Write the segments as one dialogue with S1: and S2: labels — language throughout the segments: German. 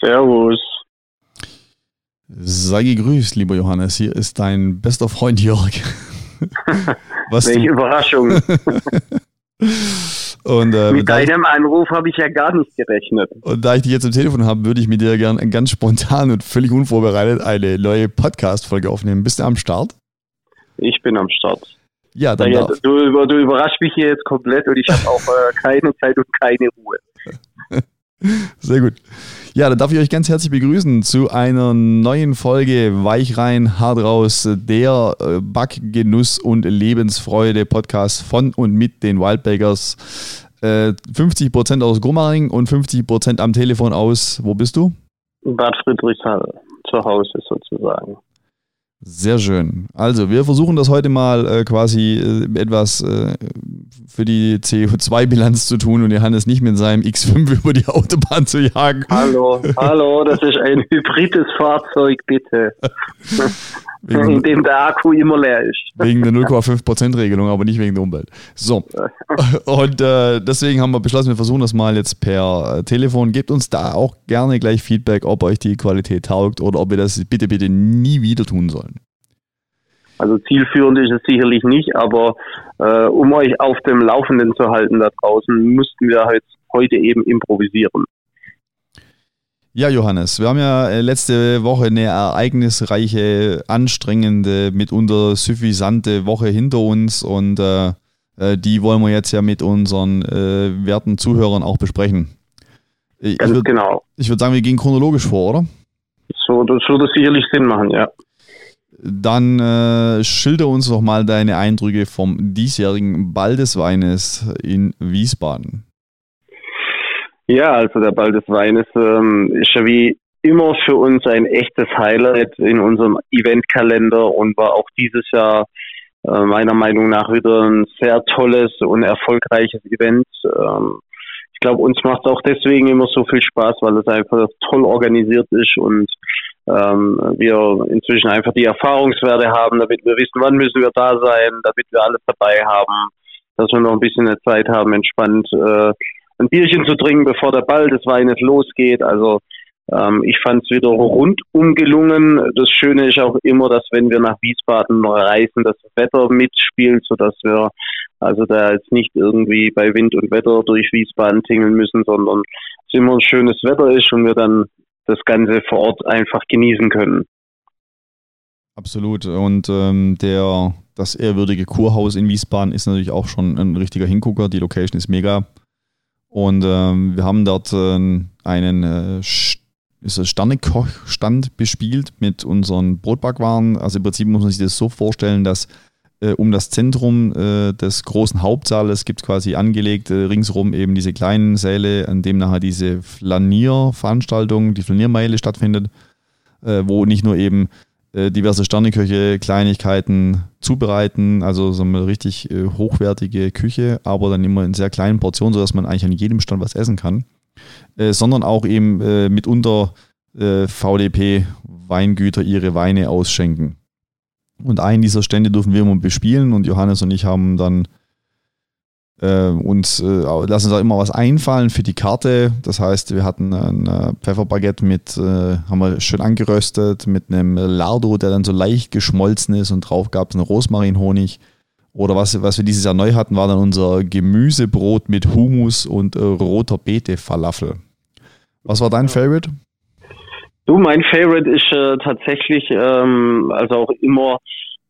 S1: Servus.
S2: Sei gegrüßt, lieber Johannes. Hier ist dein bester Freund Jörg.
S1: Was Welche. Überraschung. Und, äh, mit deinem Anruf habe ich ja gar nicht gerechnet.
S2: Und da ich dich jetzt am Telefon habe, würde ich mit dir gerne ganz spontan und völlig unvorbereitet eine neue Podcast-Folge aufnehmen. Bist du am Start?
S1: Ich bin am Start.
S2: Ja, dann ja,
S1: du, du, überraschst mich hier jetzt komplett und ich habe auch äh, keine Zeit und keine Ruhe.
S2: Sehr gut. Ja, dann darf ich euch ganz herzlich begrüßen zu einer neuen Folge Weich rein, hart raus, der äh, Backgenuss und Lebensfreude Podcast von und mit den Wildbakers. Äh, 50% aus Gummaring und 50% am Telefon aus, wo bist du?
S1: Bad Friedrichshall, zu Hause sozusagen.
S2: Sehr schön. Also, wir versuchen das heute mal äh, quasi äh, etwas äh, für die CO2-Bilanz zu tun und Johannes nicht mit seinem X5 über die Autobahn zu jagen.
S1: Hallo, hallo, das ist ein hybrides Fahrzeug, bitte. wegen, in dem der Akku immer leer ist.
S2: Wegen der 0,5%-Regelung, aber nicht wegen der Umwelt. So. Und äh, deswegen haben wir beschlossen, wir versuchen das mal jetzt per äh, Telefon. Gebt uns da auch gerne gleich Feedback, ob euch die Qualität taugt oder ob wir das bitte, bitte nie wieder tun sollen.
S1: Also zielführend ist es sicherlich nicht, aber äh, um euch auf dem Laufenden zu halten da draußen, mussten wir halt heute eben improvisieren.
S2: Ja, Johannes, wir haben ja äh, letzte Woche eine ereignisreiche, anstrengende, mitunter suffisante Woche hinter uns und äh, äh, die wollen wir jetzt ja mit unseren äh, werten Zuhörern auch besprechen.
S1: Ich würd, genau.
S2: Ich würde sagen, wir gehen chronologisch vor, oder?
S1: So, das würde sicherlich Sinn machen, ja.
S2: Dann äh, schilder uns doch mal deine Eindrücke vom diesjährigen Ball des Weines in Wiesbaden.
S1: Ja, also der Ball des Weines ähm, ist ja wie immer für uns ein echtes Highlight in unserem Eventkalender und war auch dieses Jahr äh, meiner Meinung nach wieder ein sehr tolles und erfolgreiches Event. Ähm, ich glaube, uns macht es auch deswegen immer so viel Spaß, weil es einfach toll organisiert ist und ähm, wir inzwischen einfach die Erfahrungswerte haben, damit wir wissen, wann müssen wir da sein, damit wir alles dabei haben, dass wir noch ein bisschen Zeit haben, entspannt äh, ein Bierchen zu trinken, bevor der Ball des Weines losgeht. Also ähm, ich fand es wieder rundum gelungen. Das Schöne ist auch immer, dass wenn wir nach Wiesbaden reisen, das Wetter mitspielt, sodass wir also da jetzt nicht irgendwie bei Wind und Wetter durch Wiesbaden tingeln müssen, sondern es immer ein schönes Wetter ist und wir dann das Ganze vor Ort einfach genießen können.
S2: Absolut. Und ähm, der, das ehrwürdige Kurhaus in Wiesbaden ist natürlich auch schon ein richtiger Hingucker. Die Location ist mega. Und ähm, wir haben dort äh, einen äh, Sternekochstand bespielt mit unseren Brotbackwaren. Also im Prinzip muss man sich das so vorstellen, dass äh, um das Zentrum äh, des großen Hauptsaales gibt es quasi angelegt äh, ringsherum eben diese kleinen Säle, an dem nachher diese Flanierveranstaltung, die Flaniermeile stattfindet, äh, wo nicht nur eben äh, diverse Sterneköche Kleinigkeiten zubereiten, also so eine richtig äh, hochwertige Küche, aber dann immer in sehr kleinen Portionen, sodass man eigentlich an jedem Stand was essen kann, äh, sondern auch eben äh, mitunter VDP-Weingüter ihre Weine ausschenken. Und einen dieser Stände dürfen wir immer bespielen und Johannes und ich haben dann äh, uns äh, lassen uns auch immer was einfallen für die Karte. Das heißt, wir hatten ein äh, Pfefferbaguette mit, äh, haben wir schön angeröstet mit einem Lardo, der dann so leicht geschmolzen ist und drauf gab es einen Rosmarinhonig. Oder was, was wir dieses Jahr neu hatten, war dann unser Gemüsebrot mit Hummus und äh, roter Beete Falafel. Was war dein Favorite?
S1: Du, mein Favorite ist äh, tatsächlich, ähm, also auch immer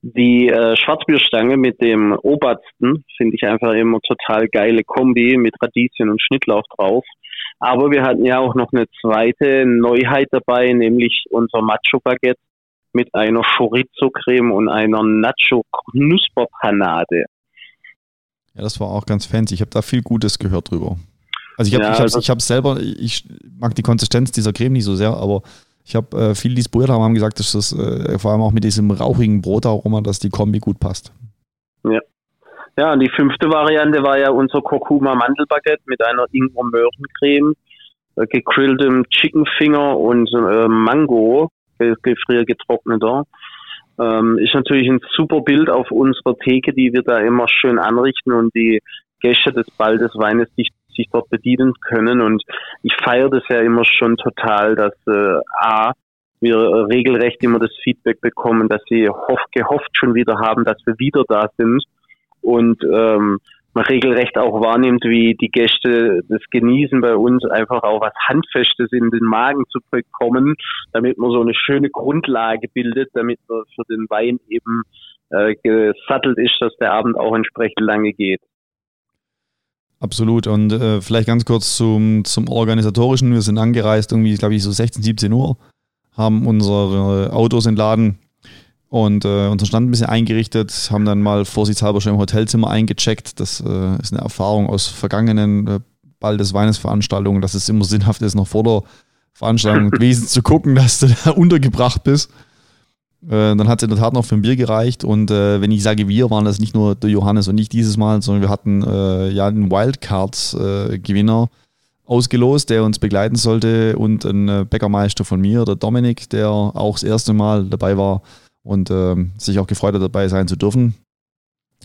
S1: die äh, Schwarzbierstange mit dem Obersten finde ich einfach immer total geile Kombi mit Radieschen und Schnittlauch drauf. Aber wir hatten ja auch noch eine zweite Neuheit dabei, nämlich unser Macho Baguette mit einer Chorizo-Creme und einer Nacho-Knusperpanade.
S2: Ja, das war auch ganz fancy. Ich habe da viel Gutes gehört drüber. Also ich habe ja, ich also ich hab's selber, ich mag die Konsistenz dieser Creme nicht so sehr, aber ich habe äh, viele, die es probiert haben, haben gesagt, dass das äh, vor allem auch mit diesem rauchigen Brotaroma, dass die Kombi gut passt.
S1: Ja. Ja, und die fünfte Variante war ja unser Kurkuma Mandelbaguette mit einer Ingwer-Möhrencreme, äh, gegrilltem Chickenfinger und äh, Mango, gefriergetrockneter. Ähm, ist natürlich ein super Bild auf unserer Theke, die wir da immer schön anrichten und die Gäste des Baldes Weines sich sich dort bedienen können. Und ich feiere das ja immer schon total, dass äh, A, wir regelrecht immer das Feedback bekommen, dass sie hoff, gehofft schon wieder haben, dass wir wieder da sind. Und ähm, man regelrecht auch wahrnimmt, wie die Gäste das genießen bei uns, einfach auch was Handfestes in den Magen zu bekommen, damit man so eine schöne Grundlage bildet, damit man für den Wein eben äh, gesattelt ist, dass der Abend auch entsprechend lange geht.
S2: Absolut. Und äh, vielleicht ganz kurz zum, zum Organisatorischen. Wir sind angereist, irgendwie, glaube ich, so 16, 17 Uhr, haben unsere Autos entladen und äh, unseren Stand ein bisschen eingerichtet, haben dann mal vorsichtshalber schon im Hotelzimmer eingecheckt. Das äh, ist eine Erfahrung aus vergangenen äh, Ball des Weines Veranstaltungen, dass es immer sinnhaft ist, noch vor der Veranstaltung gewesen zu gucken, dass du da untergebracht bist. Äh, dann hat es in der Tat noch für ein Bier gereicht und äh, wenn ich sage wir, waren das nicht nur der Johannes und ich dieses Mal, sondern wir hatten äh, ja einen Wildcards-Gewinner ausgelost, der uns begleiten sollte und ein Bäckermeister von mir, der Dominik, der auch das erste Mal dabei war und äh, sich auch gefreut hat, dabei sein zu dürfen.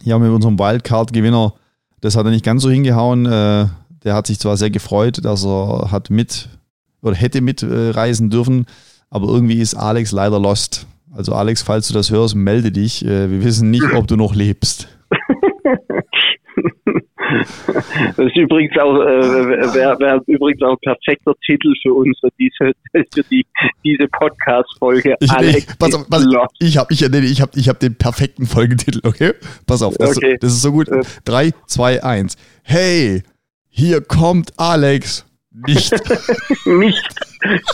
S2: Ja, mit unserem Wildcard-Gewinner, das hat er nicht ganz so hingehauen. Äh, der hat sich zwar sehr gefreut, dass er hat mit oder hätte mitreisen dürfen, aber irgendwie ist Alex leider lost. Also Alex, falls du das hörst, melde dich. Äh, wir wissen nicht, ob du noch lebst.
S1: Das ist übrigens auch, äh, wäre wär übrigens auch ein perfekter Titel für uns, für diese, für die, diese Podcast-Folge.
S2: Ich, Alex ich, pass auf, pass, ich habe ich, nee, ich hab, ich hab den perfekten Folgetitel, okay? Pass auf, das, okay. das ist so gut. 3, 2, 1. Hey, hier kommt Alex. Nicht.
S1: nicht.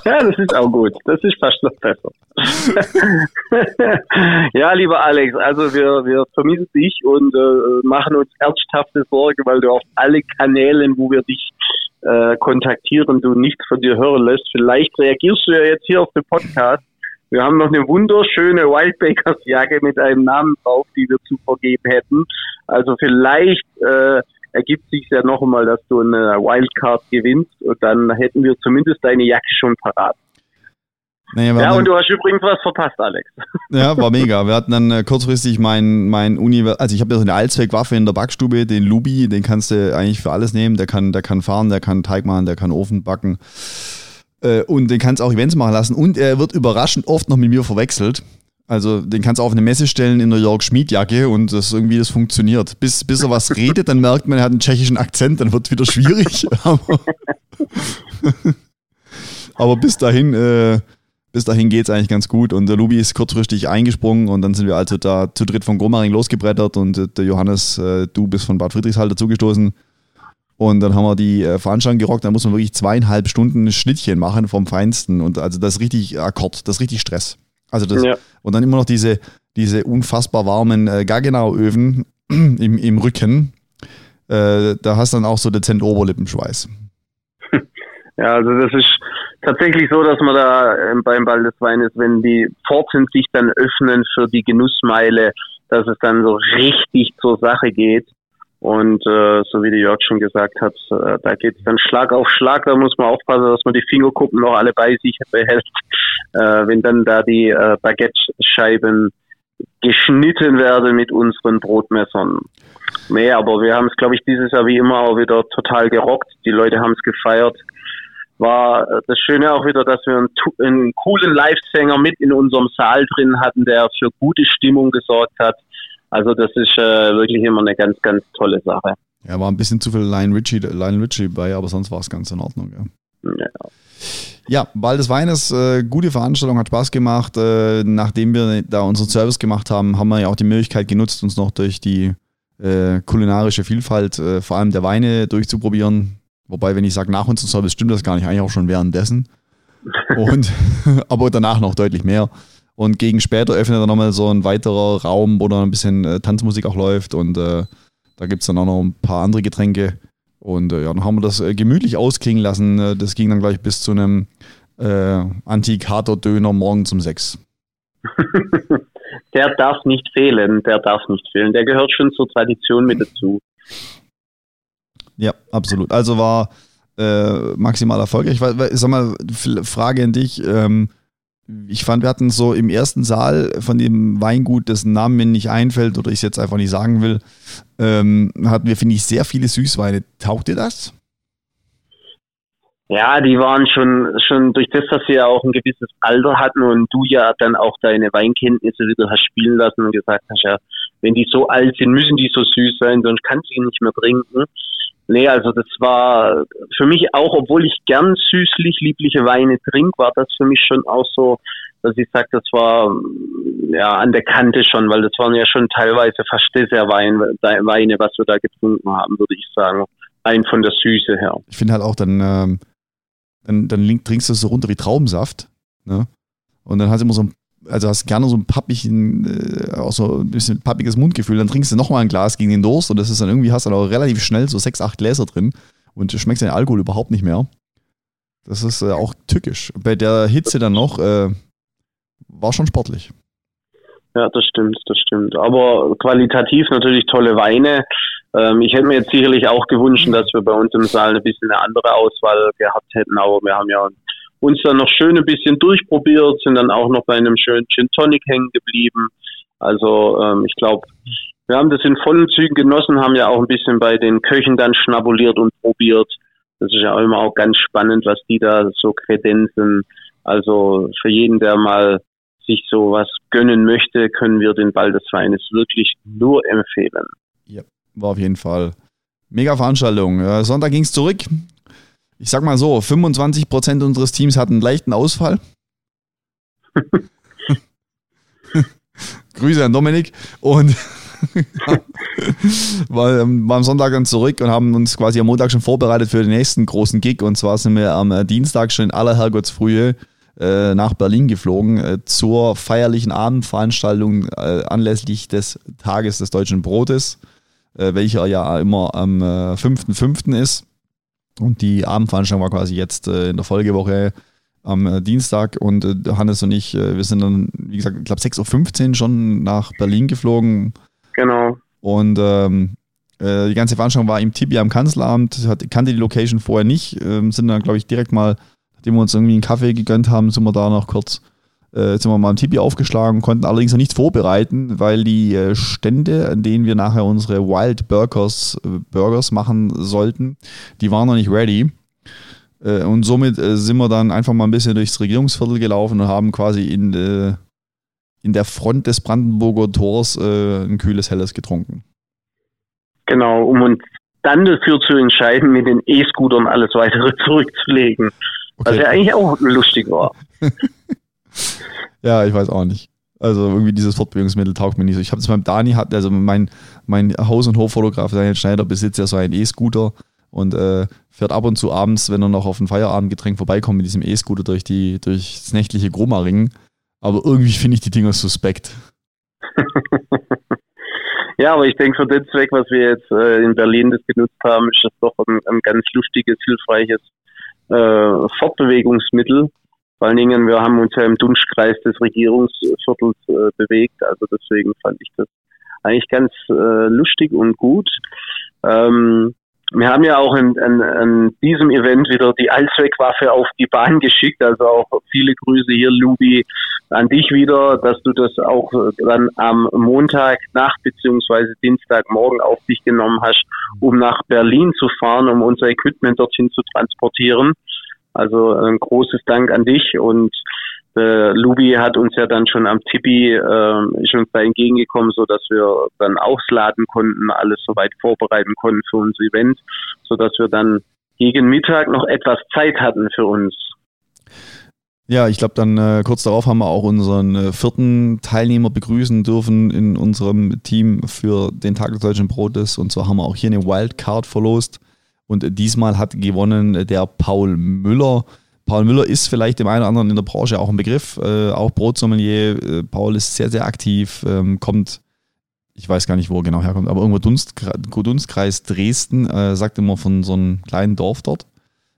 S1: Ja, das ist auch gut. Das ist fast noch besser. ja, lieber Alex, also wir, wir vermissen dich und äh, machen uns ernsthafte Sorge, weil du auf alle Kanälen, wo wir dich äh, kontaktieren, du nichts von dir hören lässt. Vielleicht reagierst du ja jetzt hier auf den Podcast. Wir haben noch eine wunderschöne Wildbakers Jacke mit einem Namen drauf, die wir zu vergeben hätten. Also vielleicht äh, ergibt sich ja noch einmal, dass du eine Wildcard gewinnst und dann hätten wir zumindest deine Jacke schon parat. Naja, ja, und du hast übrigens was verpasst, Alex.
S2: Ja, war mega. Wir hatten dann äh, kurzfristig mein, mein Univers also ich habe ja so eine Allzweckwaffe in der Backstube, den Lubi, den kannst du eigentlich für alles nehmen. Der kann, der kann fahren, der kann Teig machen, der kann Ofen backen. Äh, und den kannst du auch Events machen lassen. Und er wird überraschend oft noch mit mir verwechselt. Also den kannst du auf eine Messe stellen in der Jörg Schmied-Jacke und das irgendwie das funktioniert. Bis, bis er was redet, dann merkt man, er hat einen tschechischen Akzent, dann wird es wieder schwierig. aber, aber, bis dahin, äh, bis dahin geht es eigentlich ganz gut. Und der Lubi ist kurzfristig eingesprungen und dann sind wir also da zu dritt von Gromaring losgebrettert und äh, der Johannes, äh, du bist von Bad Friedrichshall dazugestoßen. Und dann haben wir die äh, Veranstaltung gerockt. Da muss man wirklich zweieinhalb Stunden Schnittchen machen vom Feinsten. Und also das ist richtig Akkord, das ist richtig Stress. Also das, ja. und dann immer noch diese, diese unfassbar warmen äh, Gaggenau-Öfen im, im Rücken. Äh, da hast du dann auch so dezent Oberlippenschweiß.
S1: Ja, also das ist tatsächlich so, dass man da äh, beim Ball des Weines, wenn die Pforten sich dann öffnen für die Genussmeile, dass es dann so richtig zur Sache geht. Und äh, so wie die Jörg schon gesagt hat, äh, da geht es dann Schlag auf Schlag. Da muss man aufpassen, dass man die Fingerkuppen noch alle bei sich behält. Äh, wenn dann da die äh, Baguette-Scheiben geschnitten werden mit unseren Brotmessern. Nee, aber wir haben es, glaube ich, dieses Jahr wie immer auch wieder total gerockt. Die Leute haben es gefeiert. War äh, das Schöne auch wieder, dass wir einen, einen coolen Live-Sänger mit in unserem Saal drin hatten, der für gute Stimmung gesorgt hat also das ist äh, wirklich immer eine ganz, ganz tolle Sache.
S2: Ja, war ein bisschen zu viel Lionel Richie, Lionel Richie bei, aber sonst war es ganz in Ordnung. Ja. ja. Ja, Ball des Weines, äh, gute Veranstaltung, hat Spaß gemacht. Äh, nachdem wir da unseren Service gemacht haben, haben wir ja auch die Möglichkeit genutzt, uns noch durch die äh, kulinarische Vielfalt, äh, vor allem der Weine, durchzuprobieren. Wobei, wenn ich sage nach unserem Service, stimmt das gar nicht, eigentlich auch schon währenddessen. Und, aber danach noch deutlich mehr. Und gegen später öffnet er nochmal so ein weiterer Raum, wo dann ein bisschen äh, Tanzmusik auch läuft. Und äh, da gibt es dann auch noch ein paar andere Getränke. Und äh, ja, dann haben wir das äh, gemütlich ausklingen lassen. Äh, das ging dann gleich bis zu einem äh, Antikater-Döner morgen um sechs.
S1: der darf nicht fehlen, der darf nicht fehlen. Der gehört schon zur Tradition mit dazu.
S2: Ja, absolut. Also war äh, maximal erfolgreich. Ich sag mal, Frage an dich. Ähm, ich fand, wir hatten so im ersten Saal von dem Weingut, dessen Namen mir nicht einfällt oder ich es jetzt einfach nicht sagen will, ähm, hatten wir, finde ich, sehr viele Süßweine. Taugt dir das?
S1: Ja, die waren schon, schon durch das, dass sie ja auch ein gewisses Alter hatten und du ja dann auch deine Weinkenntnisse wieder hast spielen lassen und gesagt hast, ja, wenn die so alt sind, müssen die so süß sein, sonst kannst du ihn nicht mehr trinken. Nee, also das war für mich auch, obwohl ich gern süßlich liebliche Weine trinke, war das für mich schon auch so, dass ich sage, das war ja an der Kante schon, weil das waren ja schon teilweise fast Dessertweine, Weine, was wir da getrunken haben, würde ich sagen. Ein von der Süße her.
S2: Ich finde halt auch dann, ähm, dann, dann trinkst du es so runter wie Traubensaft. Ne? Und dann hast du immer so ein, also hast gerne so ein pappigen, äh, auch so ein bisschen pappiges Mundgefühl. Dann trinkst du nochmal ein Glas gegen den Durst und das ist dann irgendwie, hast du dann auch relativ schnell so sechs, acht Gläser drin und schmeckst den Alkohol überhaupt nicht mehr. Das ist äh, auch tückisch. Bei der Hitze dann noch, äh, war schon sportlich.
S1: Ja, das stimmt, das stimmt. Aber qualitativ natürlich tolle Weine. Ähm, ich hätte mir jetzt sicherlich auch gewünscht, dass wir bei uns im Saal ein bisschen eine andere Auswahl gehabt hätten, aber wir haben ja uns dann noch schön ein bisschen durchprobiert, sind dann auch noch bei einem schönen Gin Tonic hängen geblieben. Also ähm, ich glaube, wir haben das in vollen Zügen genossen, haben ja auch ein bisschen bei den Köchen dann schnabuliert und probiert. Das ist ja immer auch ganz spannend, was die da so kredenzen. Also für jeden, der mal sich sowas gönnen möchte, können wir den Ball des Weines wirklich nur empfehlen.
S2: Ja, war auf jeden Fall mega Veranstaltung. Sonntag ging es zurück. Ich sag mal so, 25% unseres Teams hatten einen leichten Ausfall. Grüße an Dominik und war, ähm, am Sonntag dann zurück und haben uns quasi am Montag schon vorbereitet für den nächsten großen Gig. Und zwar sind wir am äh, Dienstag schon in aller Herrgottsfrühe äh, nach Berlin geflogen äh, zur feierlichen Abendveranstaltung äh, anlässlich des Tages des Deutschen Brotes, äh, welcher ja immer am 5.5. Äh, ist. Und die Abendveranstaltung war quasi jetzt in der Folgewoche am Dienstag und Hannes und ich, wir sind dann, wie gesagt, ich glaube 6.15 Uhr schon nach Berlin geflogen.
S1: Genau.
S2: Und ähm, die ganze Veranstaltung war im Tibi am Kanzleramt, kannte die Location vorher nicht, ähm, sind dann, glaube ich, direkt mal nachdem wir uns irgendwie einen Kaffee gegönnt haben, sind wir da noch kurz, äh, sind wir mal im Tipi aufgeschlagen, konnten allerdings noch nichts vorbereiten, weil die äh, Stände, an denen wir nachher unsere Wild Burgers, äh, Burgers machen sollten, die waren noch nicht ready. Äh, und somit äh, sind wir dann einfach mal ein bisschen durchs Regierungsviertel gelaufen und haben quasi in, äh, in der Front des Brandenburger Tors ein kühles Helles getrunken.
S1: Genau, um uns dann dafür zu entscheiden, mit den E-Scootern alles weitere zurückzulegen. Okay. Was ja eigentlich auch lustig war.
S2: ja, ich weiß auch nicht. Also irgendwie dieses Fortbewegungsmittel taugt mir nicht so. Ich habe es beim Dani, hat, also mein, mein Haus- und Hoffotograf Daniel Schneider besitzt ja so einen E-Scooter und äh, fährt ab und zu abends, wenn er noch auf ein Feierabendgetränk vorbeikommt, mit diesem E-Scooter durch die, durchs nächtliche Groma-Ring. Aber irgendwie finde ich die Dinger suspekt.
S1: ja, aber ich denke, für den Zweck, was wir jetzt äh, in Berlin das genutzt haben, ist das doch ein, ein ganz lustiges, hilfreiches äh, Fortbewegungsmittel. Vor allen Dingen, wir haben uns ja im Dunschkreis des Regierungsviertels äh, bewegt, also deswegen fand ich das eigentlich ganz äh, lustig und gut. Ähm, wir haben ja auch in, diesem Event wieder die Allzweckwaffe auf die Bahn geschickt. Also auch viele Grüße hier, Lubi, an dich wieder, dass du das auch dann am Montag nach beziehungsweise Dienstagmorgen auf dich genommen hast, um nach Berlin zu fahren, um unser Equipment dorthin zu transportieren. Also ein großes Dank an dich und äh, Lubi hat uns ja dann schon am Tippi äh, ist uns da entgegengekommen, so dass wir dann ausladen konnten, alles soweit vorbereiten konnten für unser Event, so dass wir dann gegen Mittag noch etwas Zeit hatten für uns.
S2: Ja, ich glaube, dann äh, kurz darauf haben wir auch unseren äh, vierten Teilnehmer begrüßen dürfen in unserem Team für den Tag des Deutschen Brotes. Und zwar haben wir auch hier eine Wildcard verlost. Und diesmal hat gewonnen der Paul Müller. Paul Müller ist vielleicht dem einen oder anderen in der Branche auch ein Begriff, äh, auch Brotsommelier. Äh, Paul ist sehr, sehr aktiv, ähm, kommt, ich weiß gar nicht, wo er genau herkommt, aber irgendwo Dunstkreis, Dunstkreis Dresden, äh, sagt immer von so einem kleinen Dorf dort.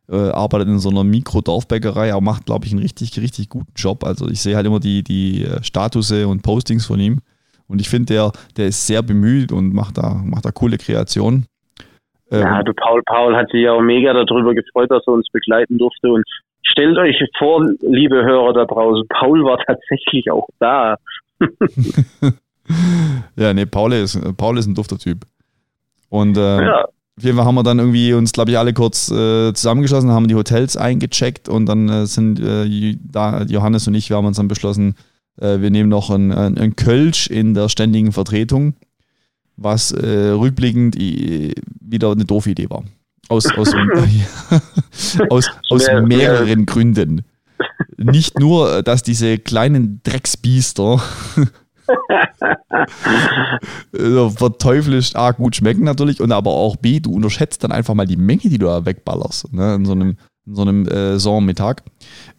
S2: Äh, arbeitet in so einer Mikro-Dorfbäckerei, aber macht, glaube ich, einen richtig, richtig guten Job. Also ich sehe halt immer die, die äh, Statuse und Postings von ihm. Und ich finde, der, der ist sehr bemüht und macht da, macht da coole Kreationen.
S1: Ja, ähm, du Paul, Paul hat sich ja auch mega darüber gefreut, dass er uns begleiten durfte und stellt euch vor, liebe Hörer da draußen, Paul war tatsächlich auch da.
S2: ja, nee, Paul ist, Paul ist ein dufter Typ. Und äh, ja. Auf jeden Fall haben wir dann irgendwie uns, glaube ich, alle kurz äh, zusammengeschlossen, haben die Hotels eingecheckt und dann äh, sind äh, da, Johannes und ich, wir haben uns dann beschlossen, äh, wir nehmen noch ein, ein, ein, Kölsch in der ständigen Vertretung, was äh, rückblickend wieder eine doofe Idee war. Aus, aus, aus, aus mehreren Gründen. Nicht nur, dass diese kleinen Drecksbiester verteuflisch A, gut schmecken natürlich und aber auch B, du unterschätzt dann einfach mal die Menge, die du da wegballerst, ne, in so einem, in so einem äh, Sommermittag.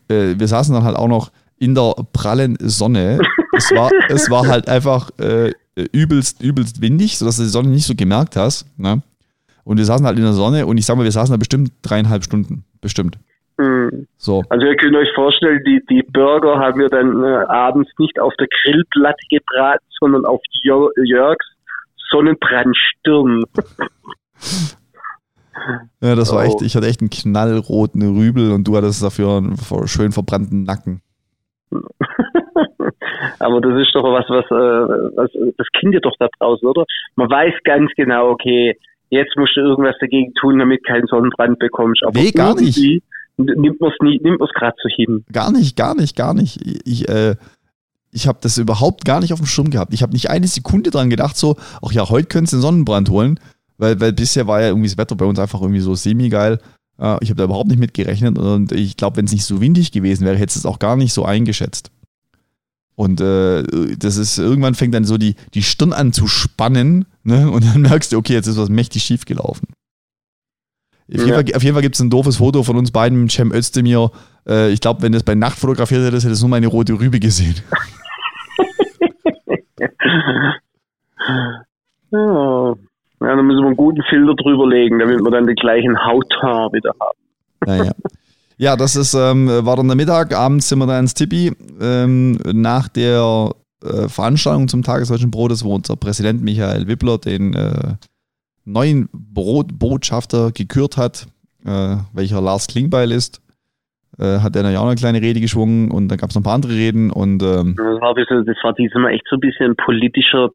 S2: Äh, wir saßen dann halt auch noch in der prallen Sonne. es, war, es war halt einfach äh, übelst, übelst windig, sodass du die Sonne nicht so gemerkt hast. Ne? Und wir saßen halt in der Sonne und ich sag mal, wir saßen da bestimmt dreieinhalb Stunden. Bestimmt.
S1: Mhm. So. Also ihr könnt euch vorstellen, die, die Burger haben wir dann äh, abends nicht auf der Grillplatte gebraten, sondern auf Jör Jörgs Sonnenbrandstirn.
S2: ja, das war oh. echt, ich hatte echt einen knallroten Rübel und du hattest dafür einen schön verbrannten Nacken.
S1: Aber das ist doch was, was, äh, was, das kennt ihr doch da draußen, oder? Man weiß ganz genau, okay, jetzt musst du irgendwas dagegen tun, damit du keinen Sonnenbrand bekommst.
S2: Aber nee, gar nicht
S1: nimmt man es gerade so hin.
S2: Gar nicht, gar nicht, gar nicht. Ich, äh, ich habe das überhaupt gar nicht auf dem Schirm gehabt. Ich habe nicht eine Sekunde dran gedacht, so, ach ja, heute könntest du den Sonnenbrand holen, weil, weil bisher war ja irgendwie das Wetter bei uns einfach irgendwie so semi-geil. Äh, ich habe da überhaupt nicht mit gerechnet und ich glaube, wenn es nicht so windig gewesen wäre, hätte es auch gar nicht so eingeschätzt. Und äh, das ist, irgendwann fängt dann so die, die Stirn an zu spannen, ne? Und dann merkst du, okay, jetzt ist was mächtig schief gelaufen. Auf jeden, ja. Fall, Fall gibt es ein doofes Foto von uns beiden mit Cem Özdemir. Äh, ich glaube, wenn du es bei Nacht fotografiert hättest, hättest du nur meine rote Rübe gesehen.
S1: ja. ja, dann müssen wir einen guten Filter drüber legen, damit wir dann den gleichen Hauthaar wieder haben.
S2: Ja, ja. das ist, ähm, war dann der Mittag, abends sind wir dann ins Tippi. Ähm, nach der äh, Veranstaltung zum Tagesdeutschen Brotes, wo unser Präsident Michael Wippler den äh, neuen Brotbotschafter gekürt hat, äh, welcher Lars Klingbeil ist. Äh, hat er ja auch eine kleine Rede geschwungen und dann gab es noch ein paar andere Reden und ähm,
S1: das war, bisschen, das war diesmal echt so ein bisschen politischer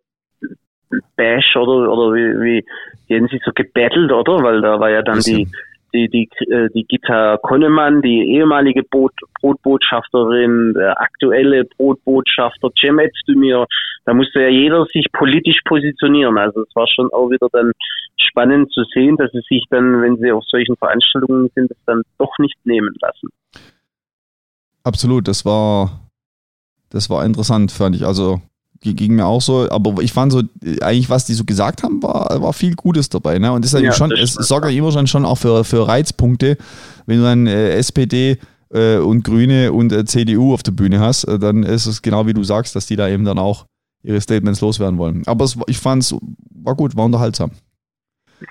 S1: Bash oder, oder wie, wie haben sich so gebettelt, oder? Weil da war ja dann die, die, die, äh, die Gitta Konnemann, die ehemalige Boot, Brotbotschafterin, der aktuelle Brotbotschafter Cem Özdemir, da musste ja jeder sich politisch positionieren. Also es war schon auch wieder dann spannend zu sehen, dass sie sich dann, wenn sie auf solchen Veranstaltungen sind, das dann doch nicht nehmen lassen.
S2: Absolut, das war, das war interessant, fand ich. Also ging mir auch so, aber ich fand so, eigentlich, was die so gesagt haben, war, war viel Gutes dabei. Ne? Und das ist ja, schon, es sorgt ja immer schon auch für, für Reizpunkte, wenn du dann äh, SPD äh, und Grüne und äh, CDU auf der Bühne hast, äh, dann ist es genau wie du sagst, dass die da eben dann auch ihre Statements loswerden wollen. Aber es, ich fand es war gut, war unterhaltsam.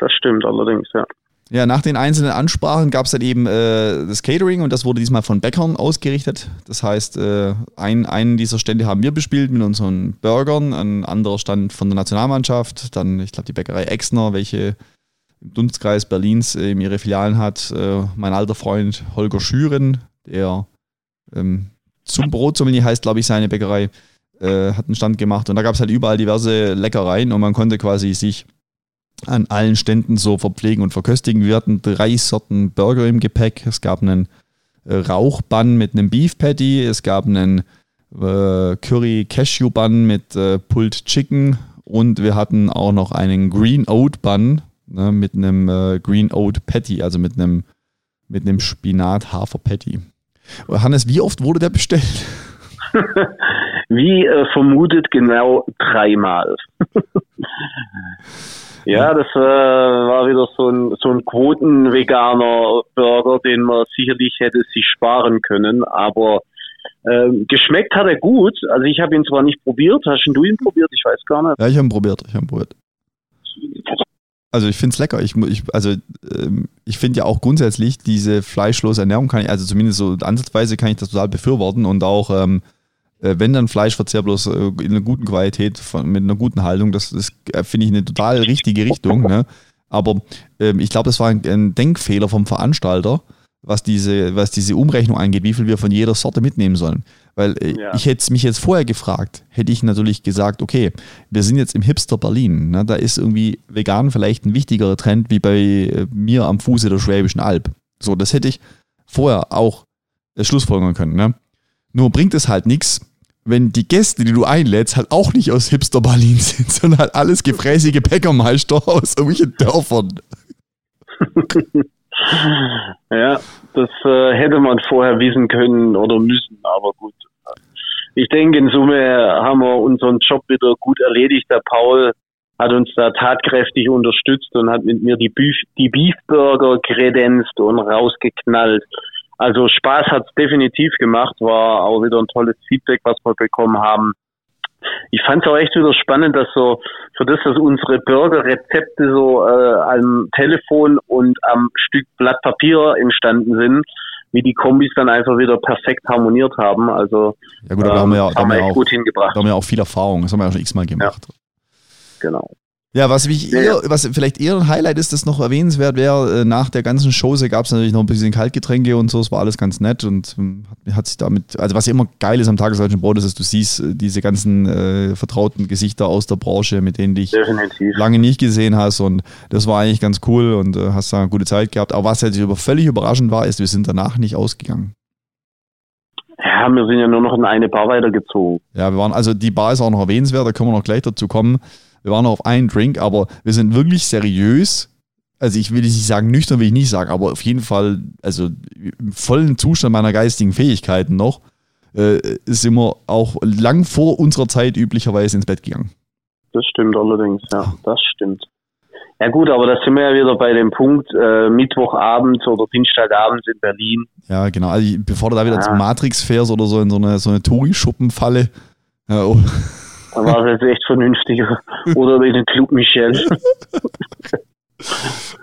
S1: Das stimmt allerdings, ja.
S2: Ja, nach den einzelnen Ansprachen gab es dann eben äh, das Catering und das wurde diesmal von Bäckern ausgerichtet. Das heißt, äh, ein, einen dieser Stände haben wir bespielt mit unseren Burgern, ein anderer Stand von der Nationalmannschaft, dann, ich glaube, die Bäckerei Exner, welche im Dunstkreis Berlins äh, ihre Filialen hat. Äh, mein alter Freund Holger Schüren, der ähm, zum Brotsommelier heißt, glaube ich, seine Bäckerei, äh, hat einen Stand gemacht und da gab es halt überall diverse Leckereien und man konnte quasi sich an allen Ständen so verpflegen und verköstigen. Wir hatten drei Sorten Burger im Gepäck. Es gab einen äh, Rauchbann mit einem Beef Patty, es gab einen äh, Curry Cashew Bun mit äh, Pulled Chicken und wir hatten auch noch einen Green Oat Bun ne, mit einem äh, Green Oat Patty, also mit einem mit einem Spinat Hafer Patty. Hannes, wie oft wurde der bestellt?
S1: wie äh, vermutet genau dreimal. Ja, das äh, war wieder so ein, so ein Quoten-veganer Burger, den man sicherlich hätte sich sparen können, aber äh, geschmeckt hat er gut. Also ich habe ihn zwar nicht probiert, hast du ihn probiert? Ich weiß gar nicht.
S2: Ja, ich habe ihn probiert, ich habe ihn probiert. Also ich finde es lecker. Ich, ich, also ähm, ich finde ja auch grundsätzlich diese fleischlose Ernährung kann ich, also zumindest so ansatzweise kann ich das total befürworten und auch ähm, äh, wenn dann Fleischverzehr bloß äh, in einer guten Qualität, von, mit einer guten Haltung, das, das äh, finde ich eine total richtige Richtung. Ne? Aber ähm, ich glaube, das war ein, ein, Denkfehler vom Veranstalter, was diese, was diese Umrechnung angeht, wie viel wir von jeder Sorte mitnehmen sollen. Weil äh, ja. ich hätte mich jetzt vorher gefragt, hätte ich natürlich gesagt, okay, wir sind jetzt im Hipster Berlin. Ne? Da ist irgendwie vegan vielleicht ein wichtigerer Trend wie bei äh, mir am Fuße der Schwäbischen Alb. So, das hätte ich vorher auch äh, schlussfolgern können. Ne? Nur bringt es halt nichts, wenn die Gäste, die du einlädst, halt auch nicht aus Hipster Berlin sind, sondern halt alles gefräßige Bäckermeister aus irgendwelchen Dörfern.
S1: ja, das äh, hätte man vorher wissen können oder müssen, aber gut ich denke, in Summe haben wir unseren Job wieder gut erledigt. Der Paul hat uns da tatkräftig unterstützt und hat mit mir die, Beef, die Beefburger kredenzt und rausgeknallt. Also Spaß hat es definitiv gemacht, war auch wieder ein tolles Feedback, was wir bekommen haben. Ich fand es auch echt wieder spannend, dass so für das, dass unsere Burger-Rezepte so äh, am Telefon und am Stück Blatt Papier entstanden sind, wie die Kombis dann einfach wieder perfekt harmoniert haben. Also
S2: ja gut, da ähm, haben wir ja, haben wir auch, gut hingebracht. Da haben wir auch viel Erfahrung, das haben wir ja schon x-mal gemacht. Ja,
S1: genau.
S2: Ja, was, mich eher, was vielleicht eher ein Highlight ist, das noch erwähnenswert wäre, äh, nach der ganzen Chose gab es natürlich noch ein bisschen Kaltgetränke und so, es war alles ganz nett und ähm, hat, hat sich damit, also was immer geil ist am Tagesdeutschen Brot, ist, dass du siehst äh, diese ganzen äh, vertrauten Gesichter aus der Branche, mit denen dich Definitiv. lange nicht gesehen hast und das war eigentlich ganz cool und äh, hast da eine gute Zeit gehabt. Aber was jetzt über, völlig überraschend war, ist, wir sind danach nicht ausgegangen.
S1: Ja, wir sind ja nur noch in eine Bar weitergezogen.
S2: Ja, wir waren, also die Bar ist auch noch erwähnenswert, da können wir noch gleich dazu kommen. Wir waren noch auf einen Drink, aber wir sind wirklich seriös. Also ich will nicht sagen, nüchtern will ich nicht sagen, aber auf jeden Fall, also im vollen Zustand meiner geistigen Fähigkeiten noch, äh, sind wir auch lang vor unserer Zeit üblicherweise ins Bett gegangen.
S1: Das stimmt allerdings, ja, das stimmt. Ja gut, aber da sind wir ja wieder bei dem Punkt äh, Mittwochabend oder Dienstagabend in Berlin.
S2: Ja, genau. Also bevor du da wieder ja. zum Matrix fährst oder so in so eine, so eine Touri-Schuppenfalle. Ja, oh.
S1: Da war es jetzt echt vernünftiger. Oder den Club Michel.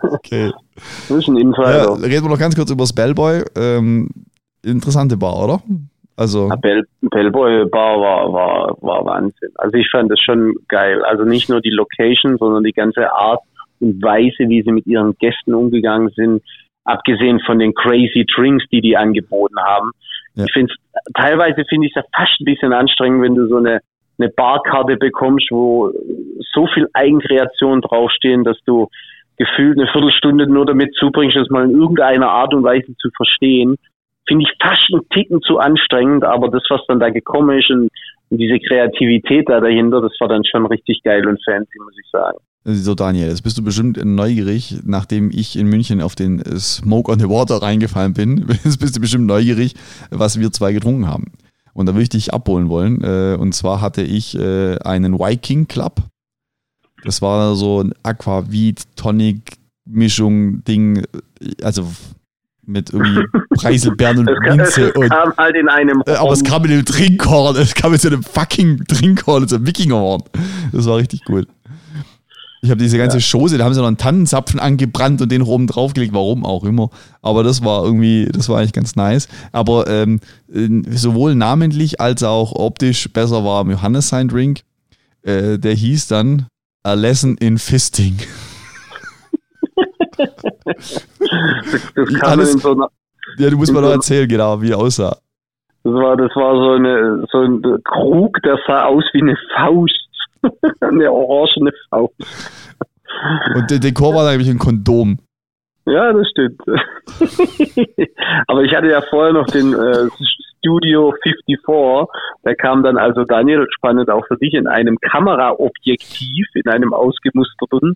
S2: okay.
S1: Das ist ein Insider. Ja,
S2: reden wir noch ganz kurz über das Bellboy. Ähm, interessante Bar, oder?
S1: Also. Ja, Bell, Bellboy Bar war, war, war Wahnsinn. Also ich fand das schon geil. Also nicht nur die Location, sondern die ganze Art und Weise, wie sie mit ihren Gästen umgegangen sind. Abgesehen von den crazy Drinks, die die angeboten haben. Ja. Ich finde teilweise finde ich es ja fast ein bisschen anstrengend, wenn du so eine eine Barkarte bekommst, wo so viel Eigenkreation draufstehen, dass du gefühlt eine Viertelstunde nur damit zubringst, das mal in irgendeiner Art und Weise zu verstehen, finde ich fast einen Ticken zu anstrengend, aber das, was dann da gekommen ist und, und diese Kreativität da dahinter, das war dann schon richtig geil und fancy, muss ich sagen.
S2: So, Daniel, jetzt bist du bestimmt neugierig, nachdem ich in München auf den Smoke on the Water reingefallen bin. Jetzt bist du bestimmt neugierig, was wir zwei getrunken haben. Und da würde ich dich abholen wollen. Äh, und zwar hatte ich äh, einen Viking Club. Das war so ein Aquavit Tonic Mischung Ding, also mit irgendwie Preiselbeeren und Minze.
S1: Es kam und, halt in einem
S2: Horn. Aber es kam in einem Trinkhorn. Es kam in so einem fucking Trinkhorn, so einem Wikingerhorn. Das war richtig cool. Ich habe diese ganze ja. Chose, da haben sie noch einen Tannenzapfen angebrannt und den oben draufgelegt, warum auch immer. Aber das war irgendwie, das war eigentlich ganz nice. Aber ähm, sowohl namentlich als auch optisch besser war Johannes sein Drink. Äh, der hieß dann A Lesson in Fisting. das, Alles, in so einer, ja, du musst mal noch erzählen, genau, wie er aussah.
S1: Das war, das war so, eine, so ein Krug, der sah aus wie eine Faust. Eine orangene Faust.
S2: Und der Dekor war nämlich ein Kondom.
S1: Ja, das stimmt. Aber ich hatte ja vorher noch den äh, Studio 54. Da kam dann also Daniel, spannend auch für dich, in einem Kameraobjektiv, in einem ausgemusterten.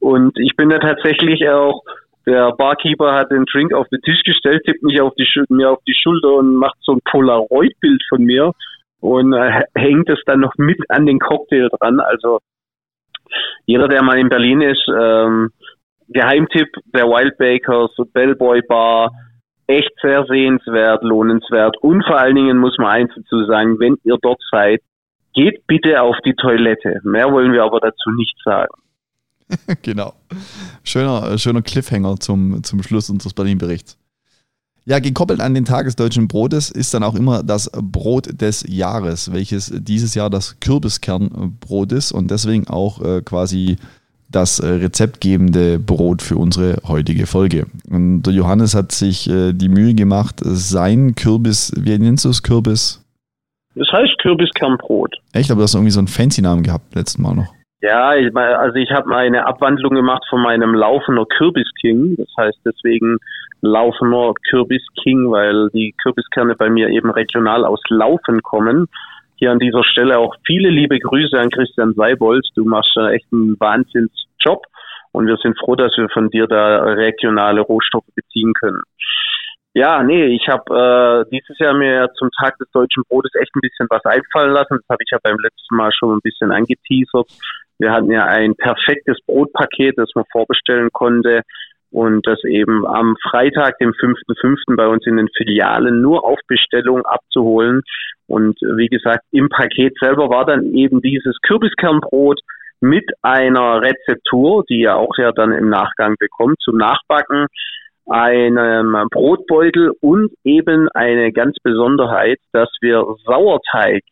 S1: Und ich bin ja tatsächlich auch, der Barkeeper hat den Drink auf den Tisch gestellt, tippt mich auf die, mir auf die Schulter und macht so ein Polaroid-Bild von mir und äh, hängt es dann noch mit an den Cocktail dran. Also jeder, der mal in Berlin ist, ähm, Geheimtipp der Wild Bakers, Bellboy Bar, echt sehr sehenswert, lohnenswert und vor allen Dingen muss man eins dazu sagen, wenn ihr dort seid, geht bitte auf die Toilette. Mehr wollen wir aber dazu nicht sagen.
S2: genau. Schöner, schöner Cliffhanger zum, zum Schluss unseres Berlin-Berichts. Ja, gekoppelt an den Tagesdeutschen Brotes ist dann auch immer das Brot des Jahres, welches dieses Jahr das Kürbiskernbrot ist und deswegen auch äh, quasi das äh, rezeptgebende Brot für unsere heutige Folge. Und der Johannes hat sich äh, die Mühe gemacht, sein Kürbis, wie nennst du es, Kürbis?
S1: Das heißt Kürbiskernbrot.
S2: Echt, aber du hast irgendwie so einen fancy Namen gehabt, letztes Mal noch.
S1: Ja, ich, also ich habe eine Abwandlung gemacht von meinem Laufender Kürbisking. Das heißt deswegen Laufender Kürbisking, weil die Kürbiskerne bei mir eben regional aus Laufen kommen. Hier an dieser Stelle auch viele liebe Grüße an Christian Seibold. Du machst echt einen Wahnsinnsjob und wir sind froh, dass wir von dir da regionale Rohstoffe beziehen können. Ja, nee, ich habe äh, dieses Jahr mir zum Tag des deutschen Brotes echt ein bisschen was einfallen lassen. Das habe ich ja beim letzten Mal schon ein bisschen angeteasert. Wir hatten ja ein perfektes Brotpaket, das man vorbestellen konnte und das eben am Freitag, dem 5.5. bei uns in den Filialen nur auf Bestellung abzuholen. Und wie gesagt, im Paket selber war dann eben dieses Kürbiskernbrot mit einer Rezeptur, die ihr auch ja dann im Nachgang bekommt, zum Nachbacken, einem Brotbeutel und eben eine ganz Besonderheit, dass wir Sauerteig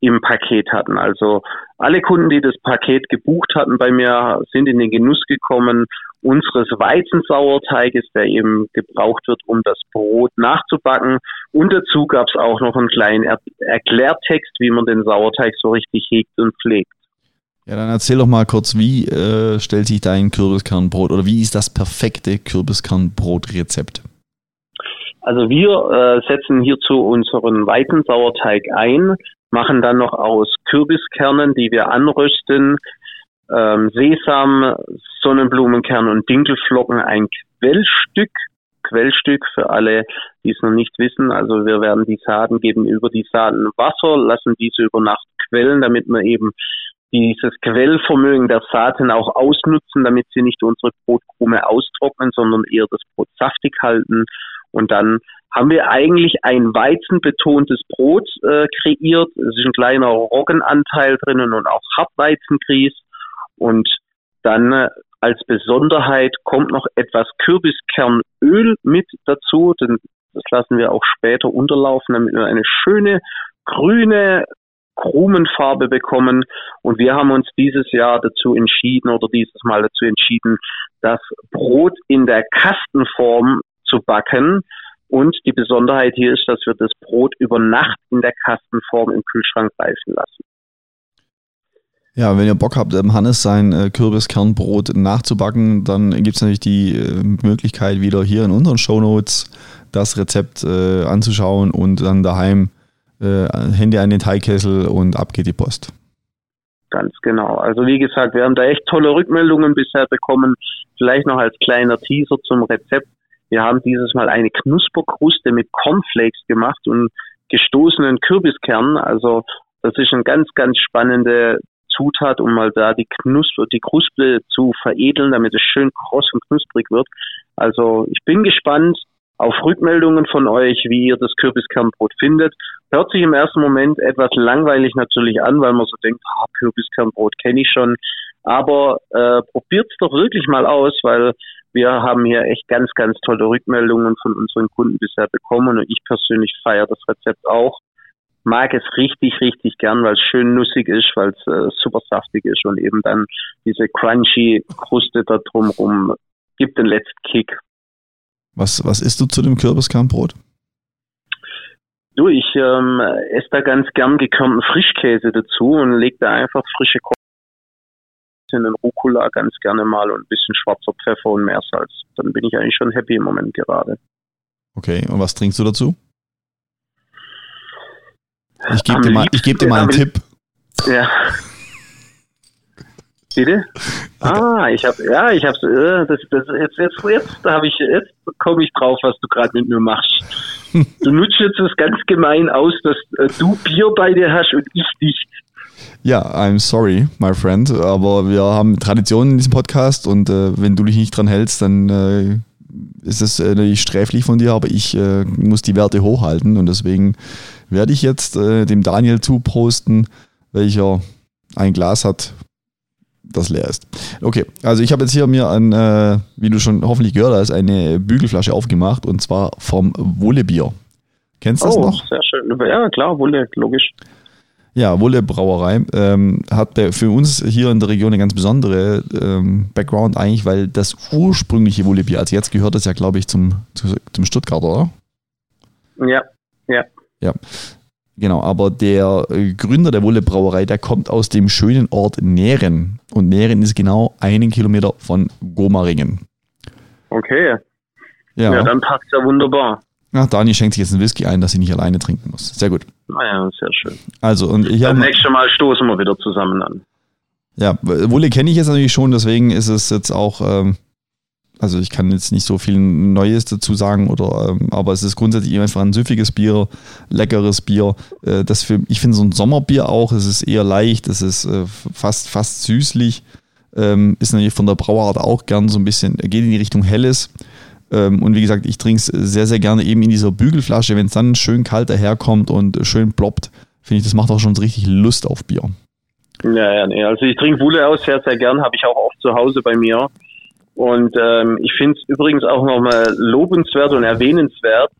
S1: im Paket hatten. Also alle Kunden, die das Paket gebucht hatten bei mir, sind in den Genuss gekommen unseres Weizensauerteiges, der eben gebraucht wird, um das Brot nachzubacken. Und dazu gab es auch noch einen kleinen er Erklärtext, wie man den Sauerteig so richtig hegt und pflegt.
S2: Ja, dann erzähl doch mal kurz, wie äh, stellt sich dein Kürbiskernbrot oder wie ist das perfekte Kürbiskernbrotrezept?
S1: Also wir äh, setzen hierzu unseren Weizensauerteig ein, machen dann noch aus Kürbiskernen, die wir anrösten, ähm, Sesam, Sonnenblumenkern und Dinkelflocken ein Quellstück. Quellstück für alle, die es noch nicht wissen. Also wir werden die Saaten geben über die Saaten Wasser, lassen diese über Nacht quellen, damit wir eben dieses Quellvermögen der Saaten auch ausnutzen, damit sie nicht unsere Brotkrume austrocknen, sondern eher das Brot saftig halten. Und dann haben wir eigentlich ein weizenbetontes Brot äh, kreiert. Es ist ein kleiner Roggenanteil drinnen und auch Hartweizengrieß. Und dann äh, als Besonderheit kommt noch etwas Kürbiskernöl mit dazu, denn das lassen wir auch später unterlaufen, damit wir eine schöne grüne Krumenfarbe bekommen. Und wir haben uns dieses Jahr dazu entschieden oder dieses Mal dazu entschieden, das Brot in der Kastenform zu backen. Und die Besonderheit hier ist, dass wir das Brot über Nacht in der Kastenform im Kühlschrank reifen lassen.
S2: Ja, wenn ihr Bock habt, Hannes sein äh, Kürbiskernbrot nachzubacken, dann gibt es natürlich die äh, Möglichkeit, wieder hier in unseren Shownotes das Rezept äh, anzuschauen und dann daheim äh, Hände an den Teigkessel und ab geht die Post.
S1: Ganz genau. Also wie gesagt, wir haben da echt tolle Rückmeldungen bisher bekommen. Vielleicht noch als kleiner Teaser zum Rezept. Wir haben dieses Mal eine Knusperkruste mit Cornflakes gemacht und gestoßenen Kürbiskernen. Also das ist eine ganz, ganz spannende Zutat, um mal da die Knusper, die Kruste zu veredeln, damit es schön kross und knusprig wird. Also ich bin gespannt auf Rückmeldungen von euch, wie ihr das Kürbiskernbrot findet. Hört sich im ersten Moment etwas langweilig natürlich an, weil man so denkt, ah, Kürbiskernbrot kenne ich schon. Aber äh, probiert es doch wirklich mal aus, weil wir haben hier echt ganz, ganz tolle Rückmeldungen von unseren Kunden bisher bekommen und ich persönlich feiere das Rezept auch mag es richtig, richtig gern, weil es schön nussig ist, weil es äh, super saftig ist und eben dann diese crunchy Kruste da drumherum gibt den letzten Kick.
S2: Was, was isst du zu dem Kürbiskernbrot?
S1: Du, ich ähm, esse da ganz gern gekörnten Frischkäse dazu und lege da einfach frische Korn den Rucola ganz gerne mal und ein bisschen schwarzer Pfeffer und Meersalz. Dann bin ich eigentlich schon happy im Moment gerade.
S2: Okay, und was trinkst du dazu? Ich gebe dir, mal, ich geb dir mal einen Tipp.
S1: Ja. Bitte? Ah, ich habe, ja, ich habe, äh, das, das, jetzt, jetzt, jetzt, da habe ich, jetzt komme ich drauf, was du gerade mit mir machst. Du nutzt jetzt das ganz gemein aus, dass äh, du Bier bei dir hast und ich nicht.
S2: Ja, I'm sorry, my friend, aber wir haben Traditionen in diesem Podcast und äh, wenn du dich nicht dran hältst, dann äh, ist es äh, natürlich sträflich von dir, aber ich äh, muss die Werte hochhalten und deswegen werde ich jetzt äh, dem Daniel zuposten, welcher ein Glas hat, das leer ist. Okay, also ich habe jetzt hier mir ein, äh, wie du schon hoffentlich gehört hast, eine Bügelflasche aufgemacht und zwar vom Wullebier. Kennst du das oh, noch?
S1: Sehr schön. Ja, klar, Wulle, logisch.
S2: Ja, Wulle Brauerei ähm, hat für uns hier in der Region eine ganz besondere ähm, Background eigentlich, weil das ursprüngliche Wulle Bier, also jetzt gehört das ja, glaube ich, zum, zum Stuttgarter, oder?
S1: Ja, ja.
S2: Ja, genau. Aber der äh, Gründer der Wulle Brauerei, der kommt aus dem schönen Ort Nähren. Und Nähren ist genau einen Kilometer von Gomaringen.
S1: Okay. Ja, ja dann passt ja wunderbar.
S2: Ach, Dani schenkt sich jetzt einen Whisky ein, dass sie nicht alleine trinken muss. Sehr gut.
S1: Naja, sehr schön.
S2: Also, und ich
S1: Das nächste Mal stoßen wir wieder zusammen an.
S2: Ja, Wulle kenne ich jetzt natürlich schon, deswegen ist es jetzt auch, ähm, also ich kann jetzt nicht so viel Neues dazu sagen, oder, ähm, aber es ist grundsätzlich einfach ein süffiges Bier, leckeres Bier. Äh, das für, ich finde so ein Sommerbier auch, es ist eher leicht, es ist äh, fast, fast süßlich, ähm, ist natürlich von der Brauart auch gern so ein bisschen, geht in die Richtung Helles. Ähm, und wie gesagt, ich trinke es sehr, sehr gerne eben in dieser Bügelflasche, wenn es dann schön kalt daherkommt und schön ploppt, finde ich, das macht auch schon richtig Lust auf Bier.
S1: Ja, ja, nee. Also ich trinke Wulle aus sehr, sehr gern, habe ich auch oft zu Hause bei mir. Und ähm, ich finde es übrigens auch nochmal lobenswert und erwähnenswert,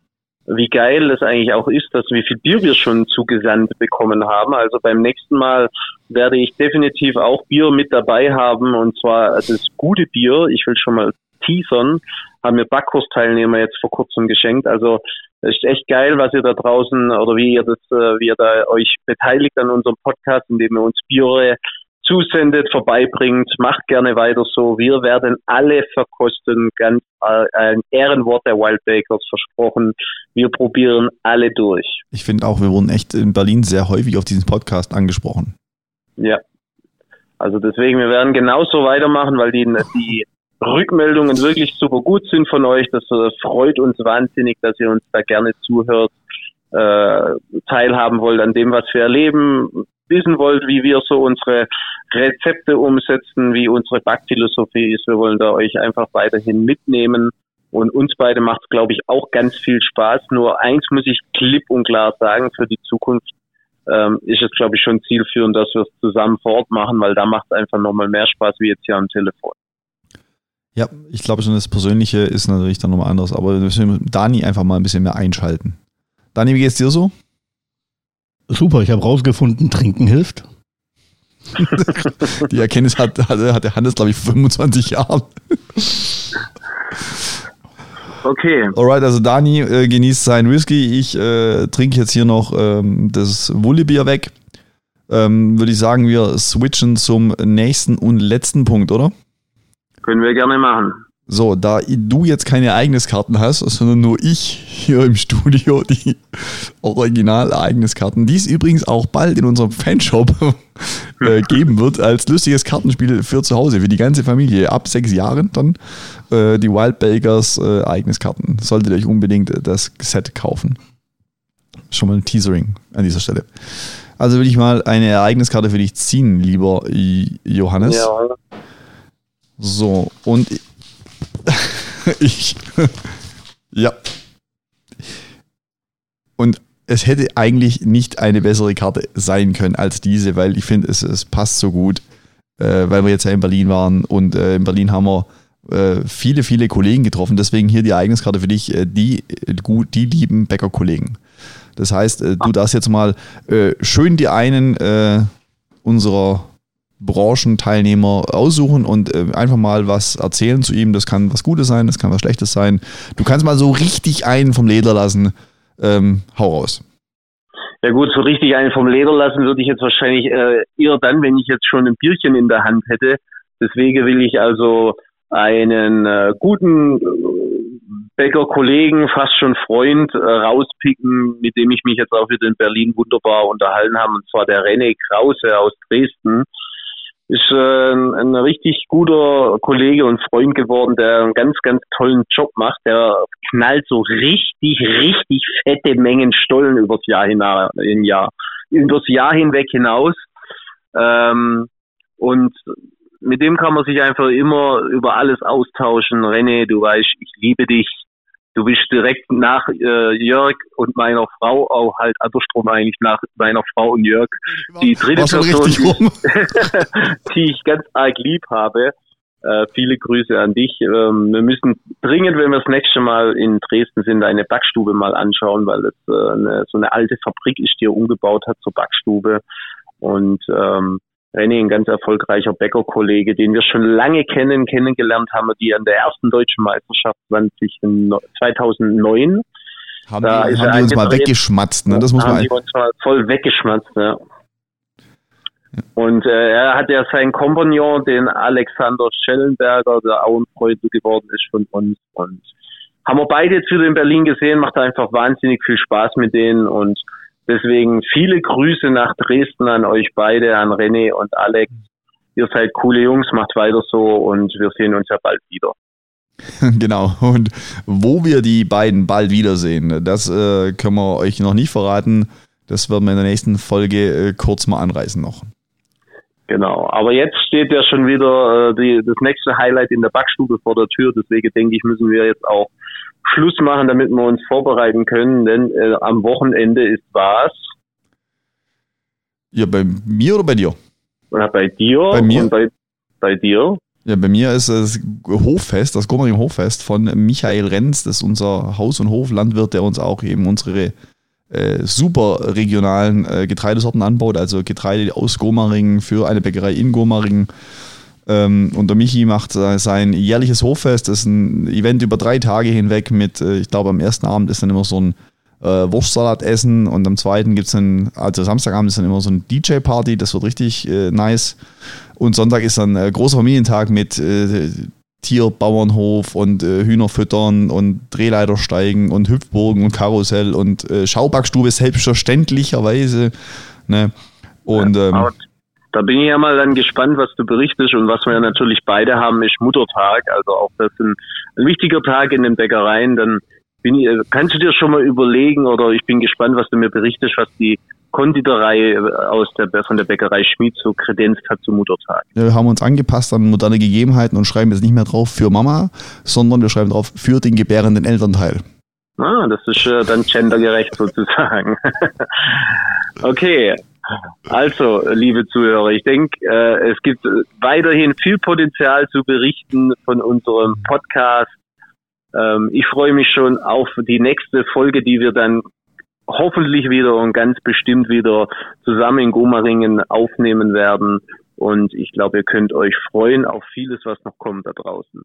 S1: wie geil es eigentlich auch ist, dass wie viel Bier wir schon zugesandt bekommen haben. Also beim nächsten Mal werde ich definitiv auch Bier mit dabei haben und zwar das gute Bier. Ich will schon mal teasern haben mir Backkursteilnehmer jetzt vor kurzem geschenkt. Also es ist echt geil, was ihr da draußen oder wie ihr das, äh, wie ihr da euch beteiligt an unserem Podcast, indem ihr uns Biere zusendet, vorbeibringt. Macht gerne weiter so. Wir werden alle verkosten. Ganz äh, ein Ehrenwort der Wild Bakers versprochen. Wir probieren alle durch.
S2: Ich finde auch, wir wurden echt in Berlin sehr häufig auf diesen Podcast angesprochen.
S1: Ja. Also deswegen, wir werden genauso weitermachen, weil die, die Rückmeldungen wirklich super gut sind von euch. Das äh, freut uns wahnsinnig, dass ihr uns da gerne zuhört, äh, teilhaben wollt an dem, was wir erleben, wissen wollt, wie wir so unsere Rezepte umsetzen, wie unsere Backphilosophie ist. Wir wollen da euch einfach weiterhin mitnehmen. Und uns beide macht es, glaube ich, auch ganz viel Spaß. Nur eins muss ich klipp und klar sagen, für die Zukunft ähm, ist es, glaube ich, schon zielführend, dass wir es zusammen vor Ort machen, weil da macht es einfach nochmal mehr Spaß wie jetzt hier am Telefon.
S2: Ja, ich glaube schon, das Persönliche ist natürlich dann nochmal anderes, aber wir müssen Dani einfach mal ein bisschen mehr einschalten. Dani, wie geht's dir so?
S3: Super, ich habe rausgefunden, trinken hilft.
S2: Die Erkenntnis hat, hat, hat der Hannes, glaube ich, 25 Jahren.
S1: Okay.
S2: Alright, also Dani äh, genießt seinen Whisky. Ich äh, trinke jetzt hier noch ähm, das Wullebier weg. Ähm, Würde ich sagen, wir switchen zum nächsten und letzten Punkt, oder?
S1: Können wir gerne machen.
S2: So, da du jetzt keine Ereigniskarten hast, sondern nur ich hier im Studio die Original-Ereigniskarten, die es übrigens auch bald in unserem Fanshop äh, geben wird, als lustiges Kartenspiel für zu Hause, für die ganze Familie, ab sechs Jahren dann äh, die Wild Bakers äh, Ereigniskarten. Solltet ihr euch unbedingt das Set kaufen. Schon mal ein Teasering an dieser Stelle. Also will ich mal eine Ereigniskarte für dich ziehen, lieber Johannes. Ja. So, und ich, ja. Und es hätte eigentlich nicht eine bessere Karte sein können als diese, weil ich finde, es, es passt so gut, äh, weil wir jetzt ja in Berlin waren und äh, in Berlin haben wir äh, viele, viele Kollegen getroffen. Deswegen hier die Ereigniskarte für dich, äh, die, gut, die lieben Bäckerkollegen. Das heißt, äh, du darfst jetzt mal äh, schön die einen unserer Branchenteilnehmer aussuchen und äh, einfach mal was erzählen zu ihm. Das kann was Gutes sein, das kann was Schlechtes sein. Du kannst mal so richtig einen vom Leder lassen. Ähm, hau raus.
S1: Ja gut, so richtig einen vom Leder lassen würde ich jetzt wahrscheinlich äh, eher dann, wenn ich jetzt schon ein Bierchen in der Hand hätte. Deswegen will ich also einen äh, guten äh, Bäcker-Kollegen, fast schon Freund, äh, rauspicken, mit dem ich mich jetzt auch wieder in Berlin wunderbar unterhalten habe, und zwar der René Krause aus Dresden ist äh, ein richtig guter Kollege und Freund geworden, der einen ganz, ganz tollen Job macht. Der knallt so richtig, richtig fette Mengen Stollen übers Jahr hinaus, in Jahr, übers Jahr hinweg hinaus. Ähm, und mit dem kann man sich einfach immer über alles austauschen. René, du weißt, ich liebe dich du bist direkt nach äh, Jörg und meiner Frau, auch halt andersrum eigentlich nach meiner Frau und Jörg, die dritte Person, die, die, ich ganz arg lieb habe. Äh, viele Grüße an dich. Ähm, wir müssen dringend, wenn wir das nächste Mal in Dresden sind, eine Backstube mal anschauen, weil es äh, eine, so eine alte Fabrik ist, die er umgebaut hat zur Backstube. Und ähm, René, ein ganz erfolgreicher Bäckerkollege, den wir schon lange kennen, kennengelernt haben, die an der ersten deutschen Meisterschaft 20, 2009.
S2: Haben da die, haben die uns mal weggeschmatzt, ne? Das muss haben man die
S1: uns mal voll weggeschmatzt, ja. Und äh, er hat ja seinen Kompagnon, den Alexander Schellenberger, der auch ein Freund geworden ist von uns. Und haben wir beide jetzt wieder in Berlin gesehen, macht einfach wahnsinnig viel Spaß mit denen. Und deswegen viele Grüße nach Dresden an euch beide, an René und Alex. Ihr seid coole Jungs, macht weiter so und wir sehen uns ja bald wieder.
S2: Genau. Und wo wir die beiden bald wiedersehen, das äh, können wir euch noch nicht verraten. Das werden wir in der nächsten Folge äh, kurz mal anreißen noch.
S1: Genau, aber jetzt steht ja schon wieder äh, die, das nächste Highlight in der Backstube vor der Tür. Deswegen denke ich, müssen wir jetzt auch Schluss machen, damit wir uns vorbereiten können. Denn äh, am Wochenende ist was?
S2: Ja, bei mir oder bei dir?
S1: Ja, bei dir
S2: bei mir? und
S1: bei, bei dir.
S2: Ja, bei mir ist das Hoffest, das Gommering Hoffest von Michael Renz, das ist unser Haus- und Hoflandwirt, der uns auch eben unsere äh, super regionalen äh, Getreidesorten anbaut, also Getreide aus Gomaringen für eine Bäckerei in Gomaringen. Ähm, und der Michi macht äh, sein jährliches Hoffest, das ist ein Event über drei Tage hinweg mit, äh, ich glaube am ersten Abend ist dann immer so ein äh, Wurstsalat essen und am zweiten gibt es dann, also Samstagabend ist dann immer so ein DJ-Party, das wird richtig äh, nice. Und Sonntag ist dann ein großer Familientag mit äh, Tierbauernhof und äh, Hühner füttern und Drehleiter steigen und Hüpfburgen und Karussell und äh, Schaubackstube selbstverständlicherweise. Ne? Und ähm,
S1: da bin ich ja mal dann gespannt, was du berichtest und was wir ja natürlich beide haben, ist Muttertag. Also auch das ist ein, ein wichtiger Tag in den Bäckereien. Dann bin ich, kannst du dir schon mal überlegen oder ich bin gespannt, was du mir berichtest, was die Konditorei äh, aus der, von der Bäckerei Schmied so kredenzt hat zum Muttertag.
S2: Wir haben uns angepasst an moderne Gegebenheiten und schreiben jetzt nicht mehr drauf für Mama, sondern wir schreiben drauf für den gebärenden Elternteil.
S1: Ah, das ist äh, dann gendergerecht sozusagen. okay. Also, liebe Zuhörer, ich denke, äh, es gibt weiterhin viel Potenzial zu berichten von unserem Podcast. Ähm, ich freue mich schon auf die nächste Folge, die wir dann hoffentlich wieder und ganz bestimmt wieder zusammen in Gomaringen aufnehmen werden. Und ich glaube, ihr könnt euch freuen auf vieles, was noch kommt da draußen.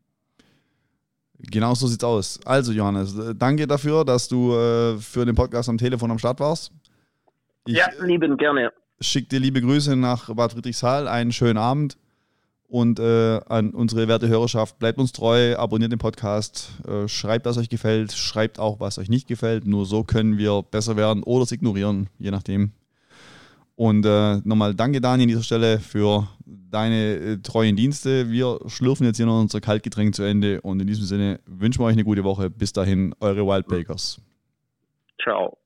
S2: Genau so sieht's aus. Also, Johannes, danke dafür, dass du äh, für den Podcast am Telefon am Start warst.
S1: Ich, ja, lieben gerne.
S2: Schick dir liebe Grüße nach Bad Friedrichshall. Einen schönen Abend. Und äh, an unsere werte Hörerschaft, bleibt uns treu, abonniert den Podcast, äh, schreibt, was euch gefällt, schreibt auch, was euch nicht gefällt. Nur so können wir besser werden oder es ignorieren, je nachdem. Und äh, nochmal danke, Dani, an dieser Stelle für deine äh, treuen Dienste. Wir schlürfen jetzt hier noch unser Kaltgetränk zu Ende und in diesem Sinne wünschen wir euch eine gute Woche. Bis dahin, eure Wild Bakers.
S1: Ciao.